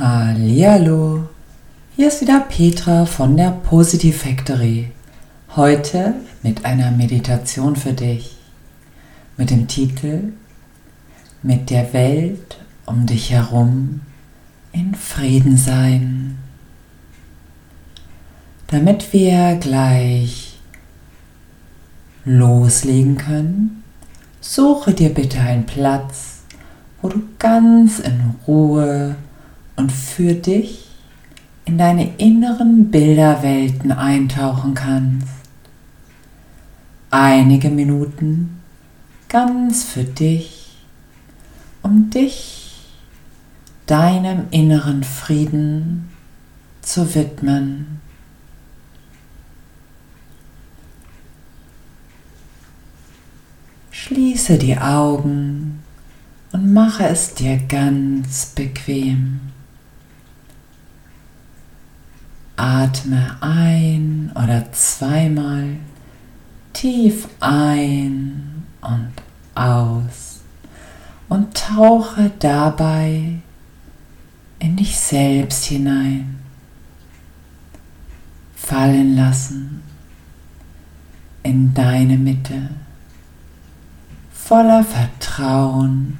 Hallihallo, hier ist wieder Petra von der Positive Factory. Heute mit einer Meditation für dich mit dem Titel Mit der Welt um dich herum in Frieden sein. Damit wir gleich loslegen können, suche dir bitte einen Platz, wo du ganz in Ruhe und für dich in deine inneren Bilderwelten eintauchen kannst. Einige Minuten ganz für dich, um dich deinem inneren Frieden zu widmen. Schließe die Augen und mache es dir ganz bequem. Atme ein oder zweimal tief ein und aus und tauche dabei in dich selbst hinein. Fallen lassen in deine Mitte voller Vertrauen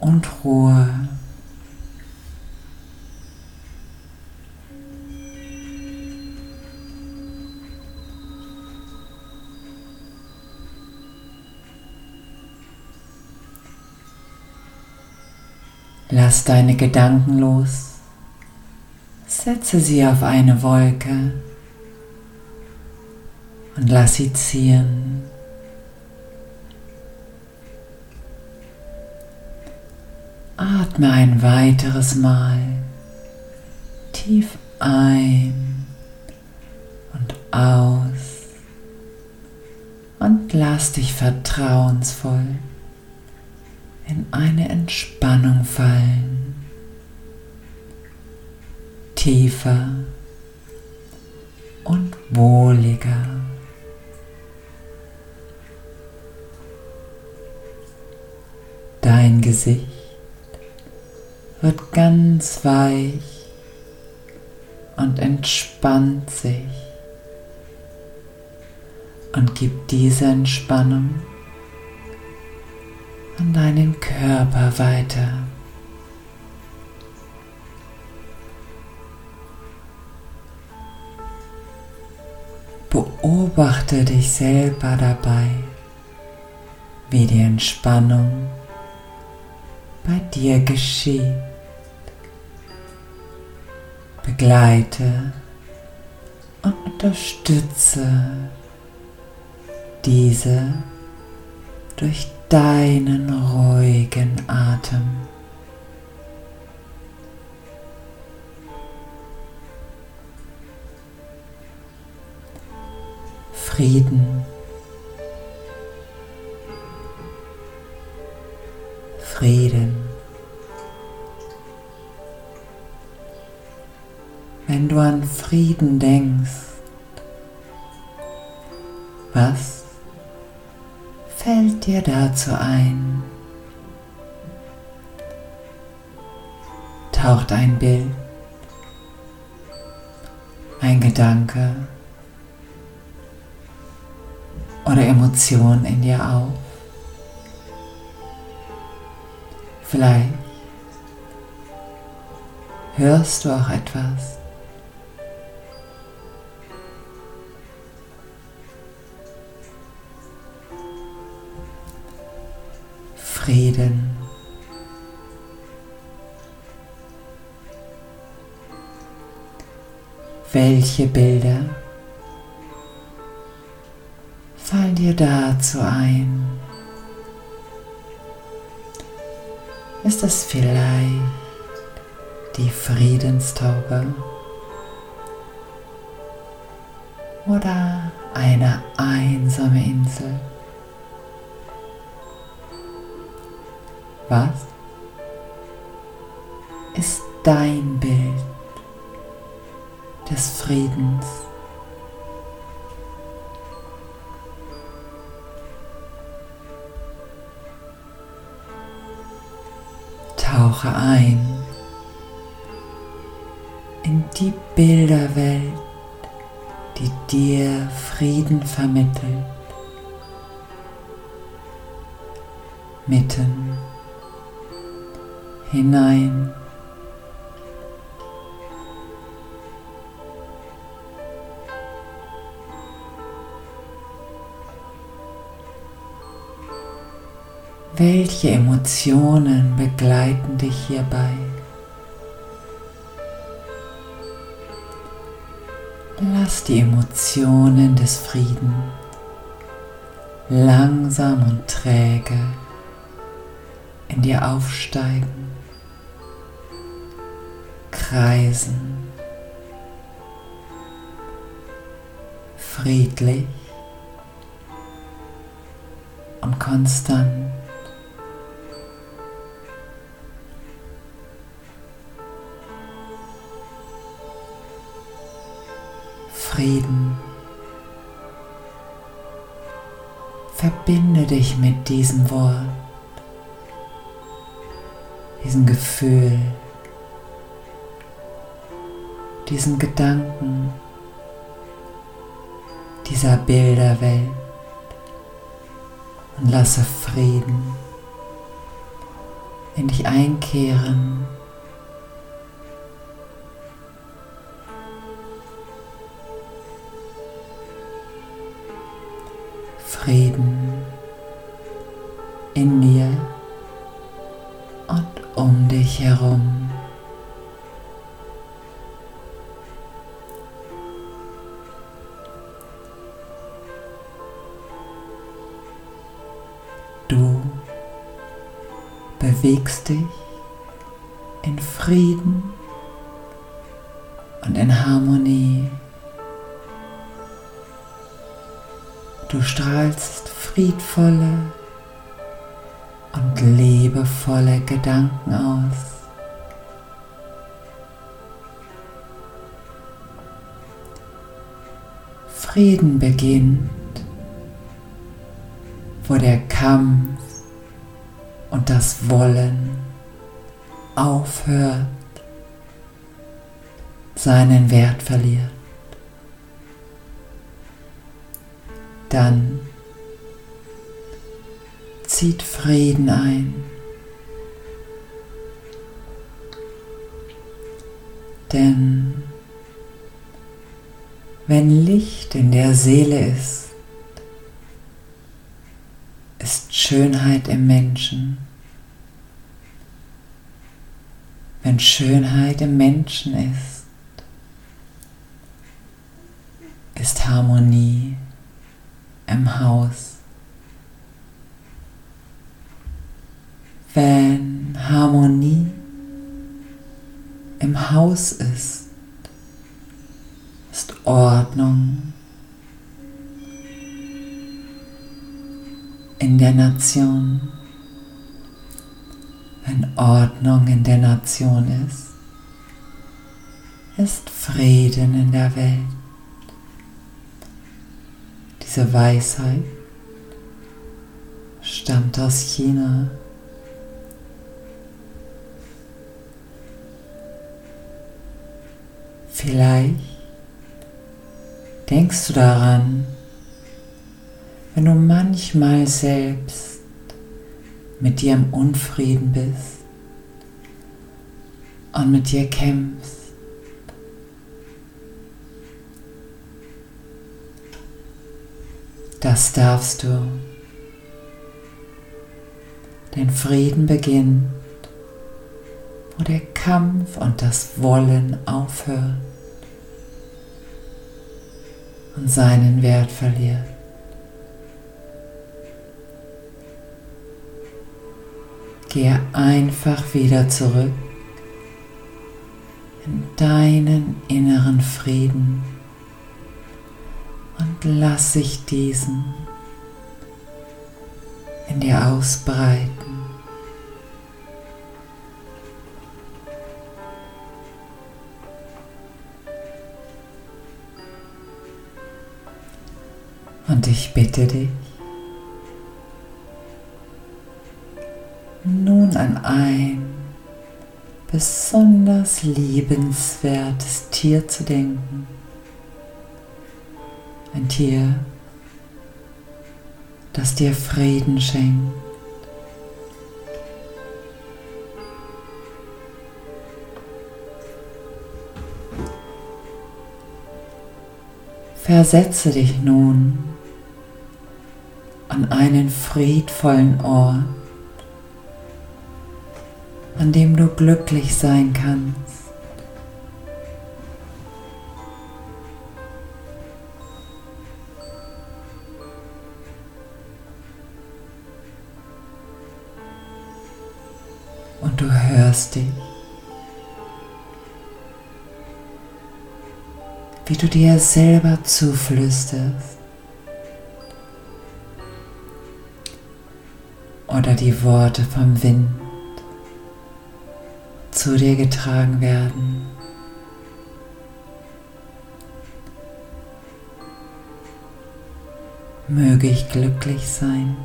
und Ruhe. Lass deine Gedanken los. Setze sie auf eine Wolke und lass sie ziehen. Atme ein weiteres Mal tief ein und aus und lass dich vertrauensvoll in eine Entspannung fallen, tiefer und wohliger. Dein Gesicht wird ganz weich und entspannt sich und gibt diese Entspannung an deinen Körper weiter. Beobachte dich selber dabei, wie die Entspannung bei dir geschieht. Begleite und unterstütze diese durch deinen ruhigen Atem. Frieden, Frieden. Wenn du an Frieden denkst, was fällt dir dazu ein? Taucht ein Bild, ein Gedanke oder Emotion in dir auf? Vielleicht hörst du auch etwas. Frieden. Welche Bilder fallen dir dazu ein? Ist es vielleicht die Friedenstaube oder eine einsame Insel? Was ist dein Bild des Friedens? Tauche ein in die Bilderwelt, die dir Frieden vermittelt. Mitten hinein Welche Emotionen begleiten dich hierbei? Lass die Emotionen des Friedens langsam und träge in dir aufsteigen, kreisen, friedlich und konstant. Frieden. Verbinde dich mit diesem Wort, diesem Gefühl, diesen Gedanken, dieser Bilderwelt und lasse Frieden in dich einkehren. Frieden in dir und um dich herum. Bewegst dich in Frieden und in Harmonie. Du strahlst friedvolle und liebevolle Gedanken aus. Frieden beginnt, wo der Kampf und das Wollen aufhört, seinen Wert verliert. dann zieht Frieden ein. Denn wenn Licht in der Seele ist, Schönheit im Menschen. Wenn Schönheit im Menschen ist, ist Harmonie im Haus. Wenn Harmonie im Haus ist, ist Ordnung in der Nation. Wenn Ordnung in der Nation ist, ist Frieden in der Welt. Diese Weisheit stammt aus China. Vielleicht denkst du daran, wenn du manchmal selbst mit dir im Unfrieden bist und mit dir kämpfst. Das darfst du. Denn Frieden beginnt, wo der Kampf und das Wollen aufhört und seinen Wert verliert. Gehe einfach wieder zurück in deinen inneren Frieden und lass sich diesen in dir ausbreiten. Und ich bitte dich, nun an ein besonders liebenswertes Tier zu denken. Ein Tier, das dir Frieden schenkt. Versetze dich nun an einen friedvollen Ort, an dem du glücklich sein kannst. Und du hörst dich, wie du dir selber zuflüsterst. Oder die Worte vom Wind zu dir getragen werden. Möge ich glücklich sein.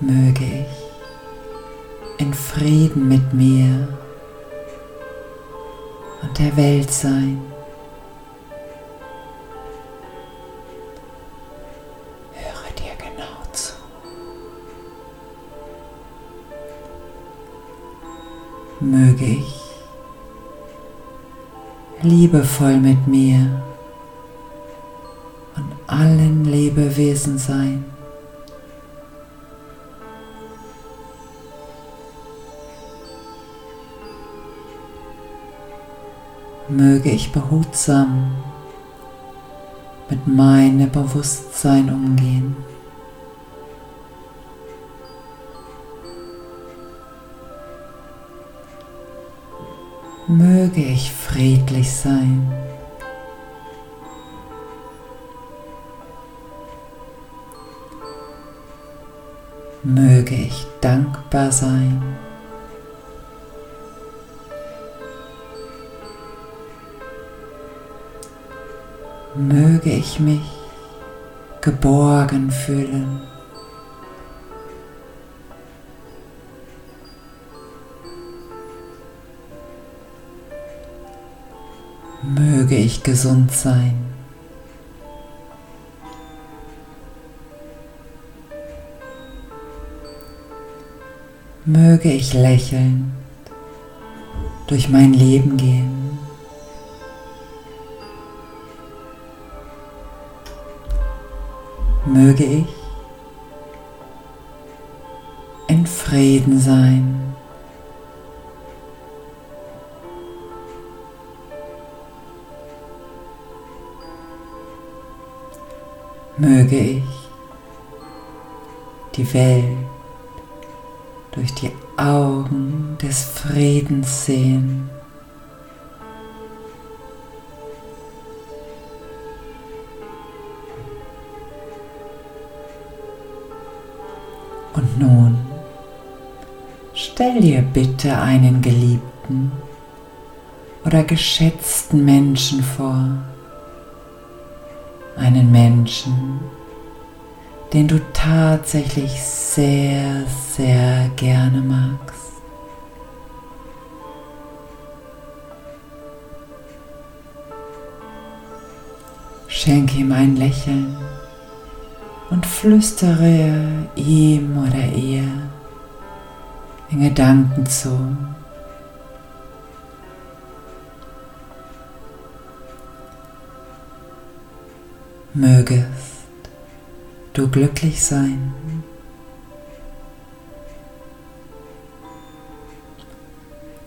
Möge ich in Frieden mit mir und der Welt sein. Möge ich liebevoll mit mir und allen Lebewesen sein. Möge ich behutsam mit meinem Bewusstsein umgehen. Möge ich friedlich sein. Möge ich dankbar sein. Möge ich mich geborgen fühlen. Möge ich gesund sein. Möge ich lächeln durch mein Leben gehen. Möge ich in Frieden sein. Möge ich die Welt durch die Augen des Friedens sehen. Und nun stell dir bitte einen geliebten oder geschätzten Menschen vor einen Menschen, den du tatsächlich sehr, sehr gerne magst. Schenke ihm ein Lächeln und flüstere ihm oder ihr in Gedanken zu. Mögest du glücklich sein.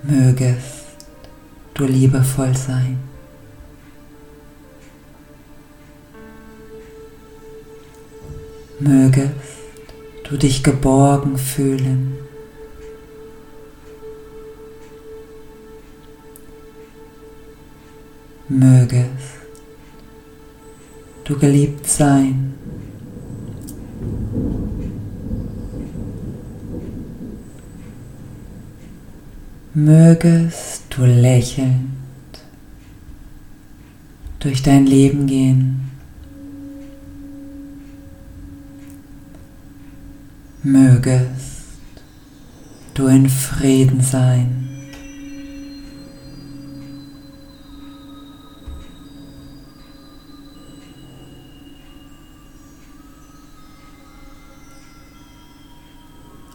Mögest du liebevoll sein. Mögest du dich geborgen fühlen. Mögest du geliebt sein. Mögest du lächelnd durch dein Leben gehen. mögest du in Frieden sein.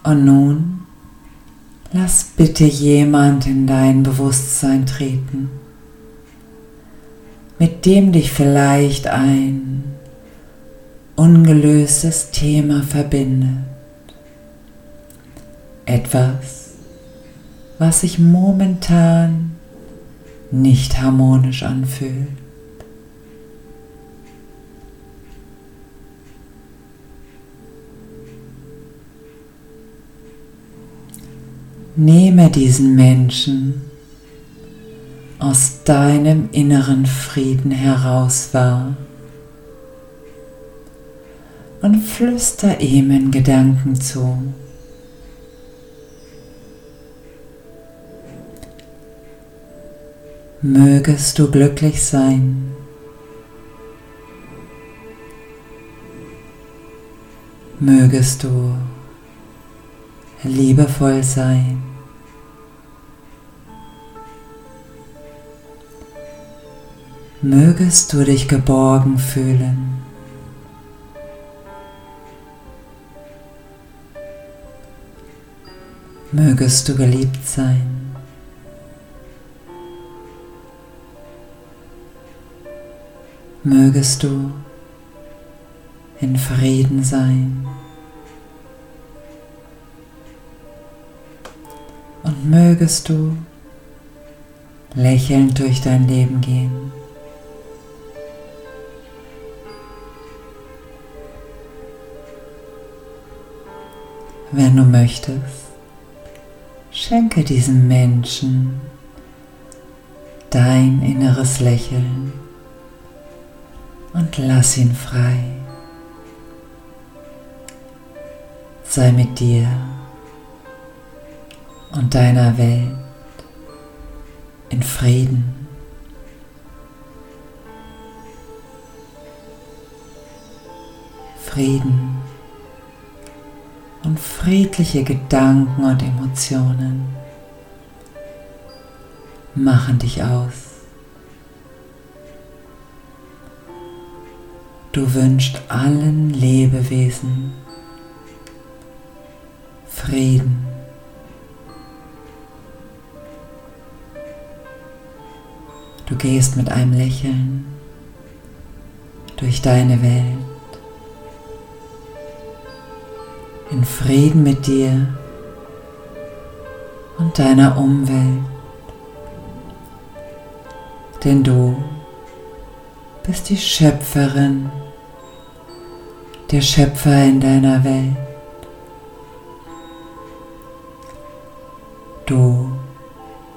Und nun lass bitte jemand in dein Bewusstsein treten, mit dem dich vielleicht ein ungelöstes Thema verbindet. Etwas, was sich momentan nicht harmonisch anfühlt. Nehme diesen Menschen aus deinem inneren Frieden heraus wahr und flüster ihm in Gedanken zu. Mögest du glücklich sein. Mögest du liebevoll sein. Mögest du dich geborgen fühlen. Mögest du geliebt sein. Mögest du in Frieden sein. Mögest du lächelnd durch dein Leben gehen. Wenn du möchtest, schenke diesem Menschen dein inneres Lächeln und lass ihn frei. Sei mit dir und deiner Welt in Frieden. Frieden und friedliche Gedanken und Emotionen machen dich aus. Du wünschst allen Lebewesen Frieden. Gehst mit einem Lächeln durch deine Welt, in Frieden mit dir und deiner Umwelt, denn du bist die Schöpferin, der Schöpfer in deiner Welt. Du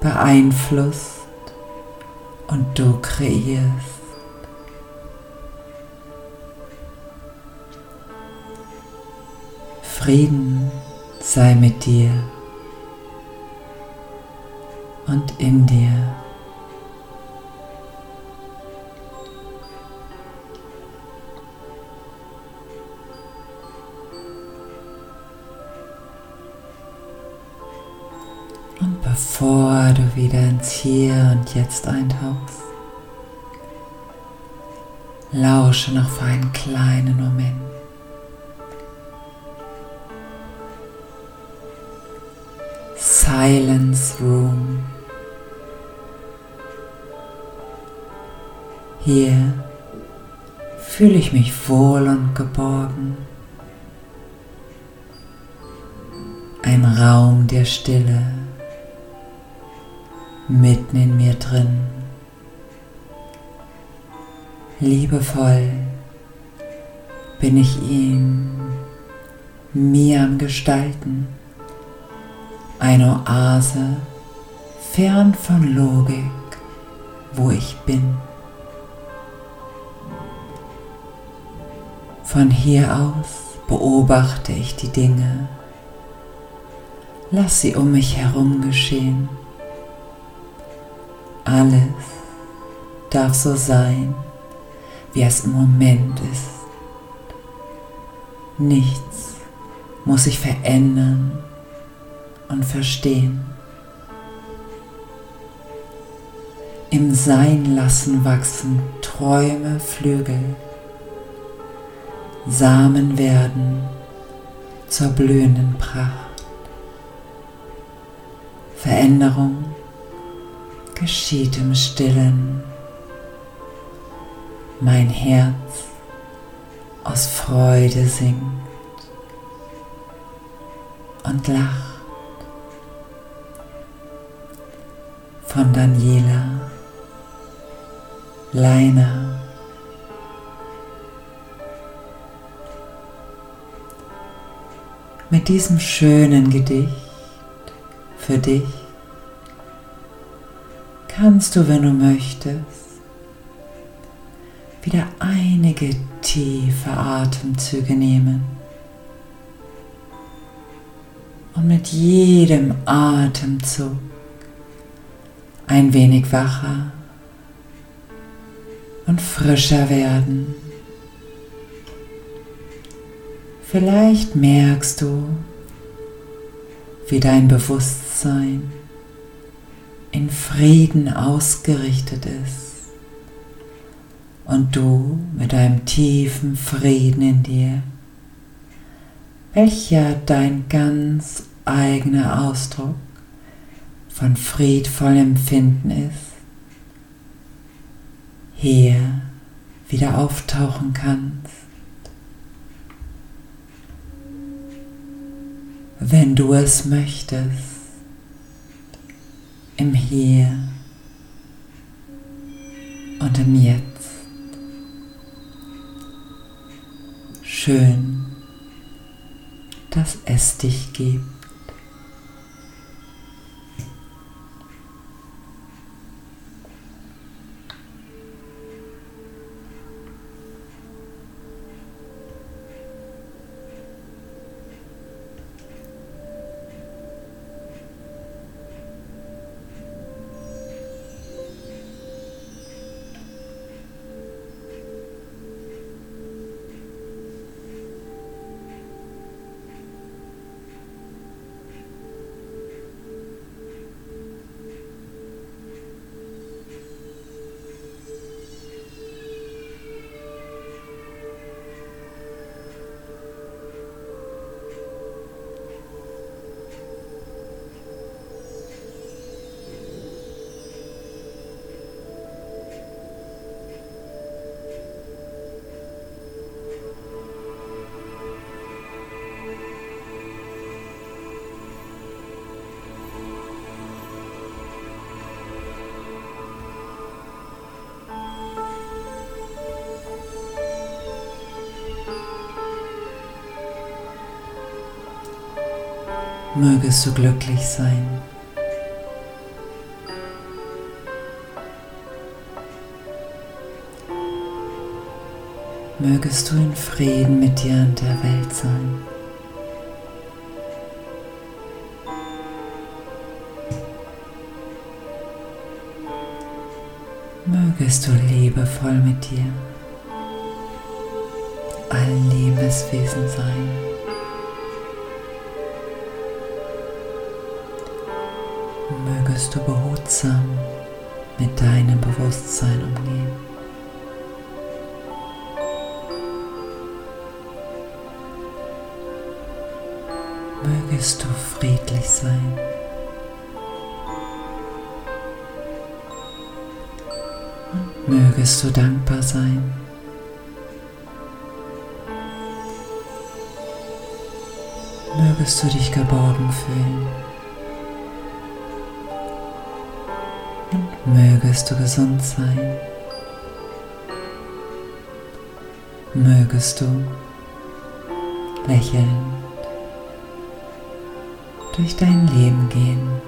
beeinflusst und du kreierst. Frieden sei mit dir und in dir. Bevor du wieder ins Hier und Jetzt eintauchst. Lausche noch für einen kleinen Moment. Silence Room. Hier fühle ich mich wohl und geborgen. Ein Raum der Stille mitten in mir drin. Liebevoll bin ich ihn mir am Gestalten, eine Oase fern von Logik, wo ich bin. Von hier aus beobachte ich die Dinge, lass sie um mich herum geschehen. Alles darf so sein, wie es im Moment ist. Nichts muss sich verändern und verstehen. Im Sein lassen wachsen Träume Flügel, Samen werden zur blühenden Pracht. Veränderung geschieht im stillen. Mein Herz aus Freude singt und lacht. Von Daniela Leiner. Mit diesem schönen Gedicht für dich kannst du, wenn du möchtest, wieder einige tiefe Atemzüge nehmen. Und mit jedem Atemzug ein wenig wacher und frischer werden. Vielleicht merkst du, wie dein Bewusstsein in Frieden ausgerichtet ist und du mit einem tiefen Frieden in dir, welcher dein ganz eigener Ausdruck von friedvollem Empfinden ist, hier wieder auftauchen kannst. Wenn du es möchtest, im Hier und im Jetzt. Schön, dass es dich gibt. Mögest du glücklich sein. Mögest du in Frieden mit dir und der Welt sein. Mögest du liebevoll mit dir, allen Lebenswesen sein. Mögest du behutsam mit deinem Bewusstsein umgehen. Mögest du friedlich sein. Mögest du dankbar sein. Mögest du dich geborgen fühlen. Mögest du gesund sein. Mögest du lächelnd durch dein Leben gehen.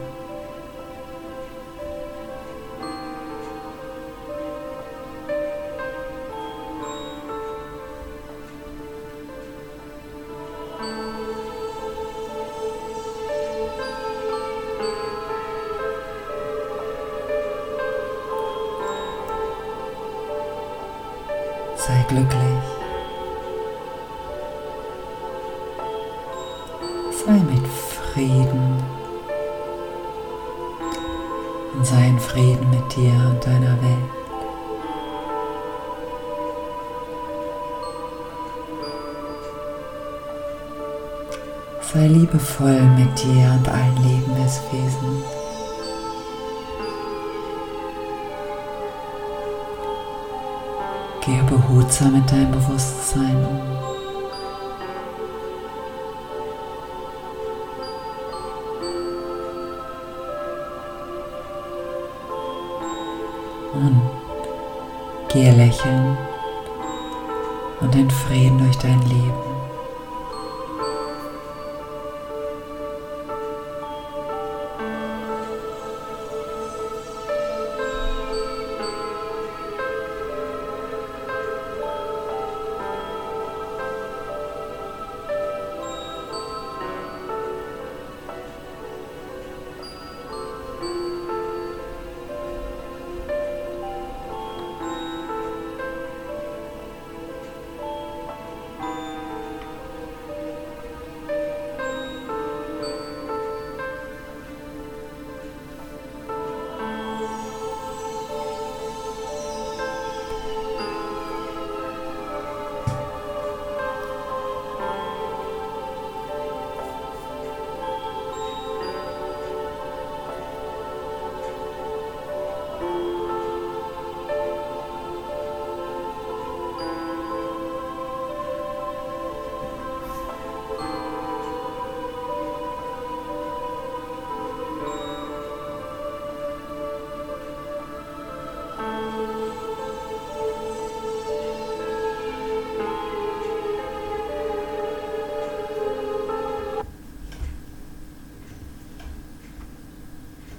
Gehe behutsam mit deinem Bewusstsein um. Und gehe lächeln und in Frieden durch dein Leben.